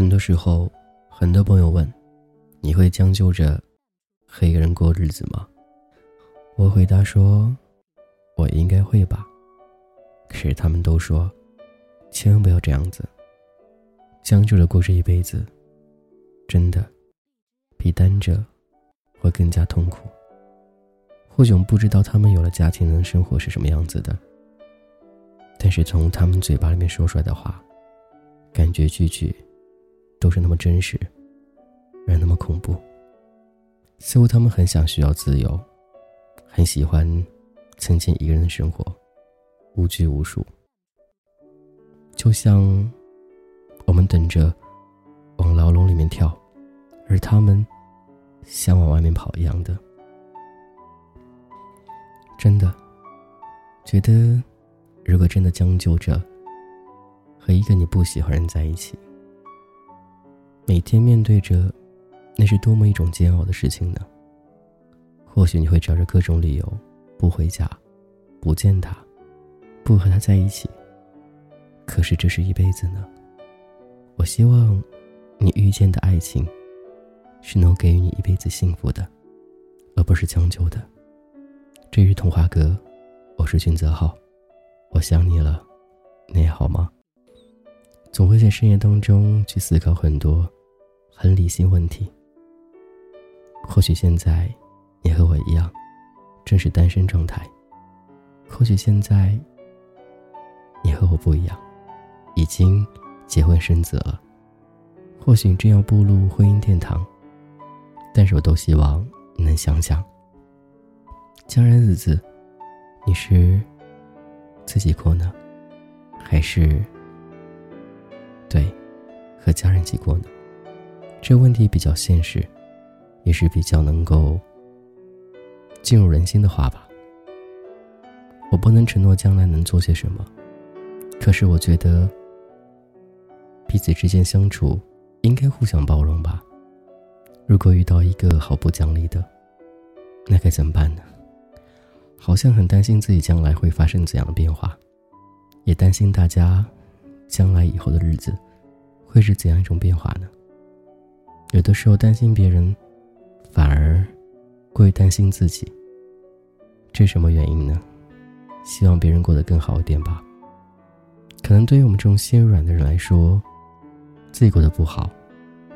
很多时候，很多朋友问：“你会将就着和一个人过日子吗？”我回答说：“我应该会吧。”可是他们都说：“千万不要这样子，将就着过这一辈子，真的比单着会更加痛苦。”或许我们不知道他们有了家庭的生活是什么样子的，但是从他们嘴巴里面说出来的话，感觉句句。都是那么真实，而那么恐怖。似乎他们很想需要自由，很喜欢曾经一个人的生活，无拘无束。就像我们等着往牢笼里面跳，而他们想往外面跑一样的。真的，觉得如果真的将就着和一个你不喜欢人在一起。每天面对着，那是多么一种煎熬的事情呢？或许你会找着各种理由，不回家，不见他，不和他在一起。可是这是一辈子呢。我希望，你遇见的爱情，是能给予你一辈子幸福的，而不是将就的。这是童话哥，我是君泽浩，我想你了，你好吗？总会在深夜当中去思考很多。很理性问题。或许现在，你和我一样，正是单身状态。或许现在，你和我不一样，已经结婚生子了。或许正要步入婚姻殿堂。但是我都希望你能想想，将来日子，你是自己过呢，还是对和家人一起过呢？这问题比较现实，也是比较能够进入人心的话吧。我不能承诺将来能做些什么，可是我觉得彼此之间相处应该互相包容吧。如果遇到一个毫不讲理的，那该怎么办呢？好像很担心自己将来会发生怎样的变化，也担心大家将来以后的日子会是怎样一种变化呢？有的时候担心别人，反而过于担心自己。这什么原因呢？希望别人过得更好一点吧。可能对于我们这种心软的人来说，自己过得不好，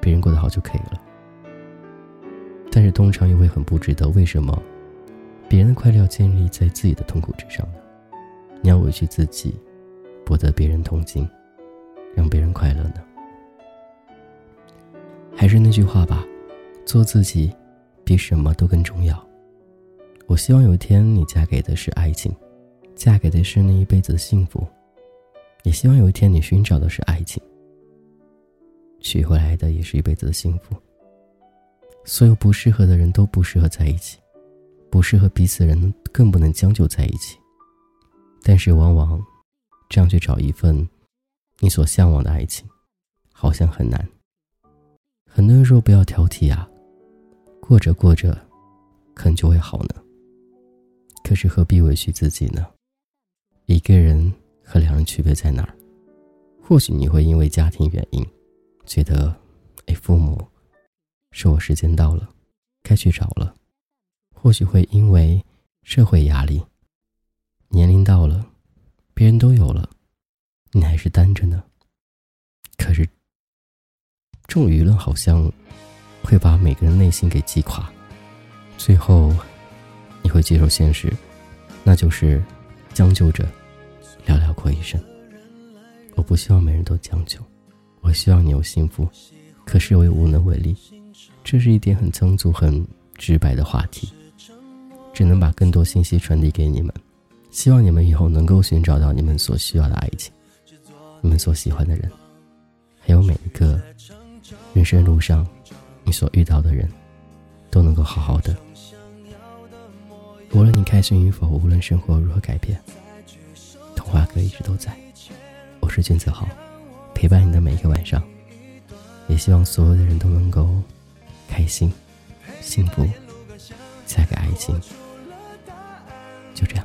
别人过得好就可以了。但是通常又会很不值得，为什么别人的快乐要建立在自己的痛苦之上呢？你要委屈自己，博得别人同情，让别人快乐呢？还是那句话吧，做自己，比什么都更重要。我希望有一天你嫁给的是爱情，嫁给的是那一辈子的幸福，也希望有一天你寻找的是爱情，娶回来的也是一辈子的幸福。所有不适合的人都不适合在一起，不适合彼此的人更不能将就在一起。但是往往，这样去找一份你所向往的爱情，好像很难。很多人说不要挑剔啊，过着过着，可能就会好呢。可是何必委屈自己呢？一个人和两人区别在哪儿？或许你会因为家庭原因，觉得，哎，父母，说我时间到了，该去找了。或许会因为社会压力，年龄到了，别人都有了，你还是单着呢。可是。这种舆论好像会把每个人内心给击垮，最后你会接受现实，那就是将就着聊聊过一生。我不希望每人都将就，我希望你有幸福，可是我又无能为力。这是一点很仓促、很直白的话题，只能把更多信息传递给你们。希望你们以后能够寻找到你们所需要的爱情，你们所喜欢的人，还有每一个。人生路上，你所遇到的人，都能够好好的。无论你开心与否，无论生活如何改变，童话哥一直都在。我是君子豪，陪伴你的每一个晚上。也希望所有的人都能够开心、幸福，嫁给爱情。就这样。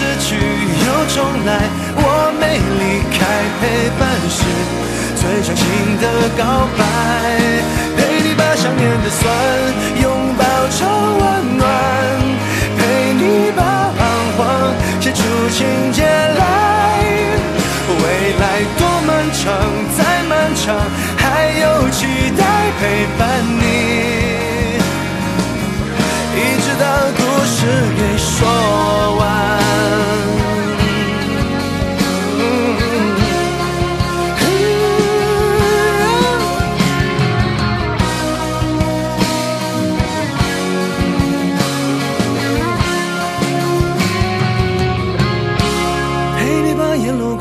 失去又重来，我没离开，陪伴是最长情的告白。陪你把想念的酸拥抱成温暖。陪你把彷徨写出情节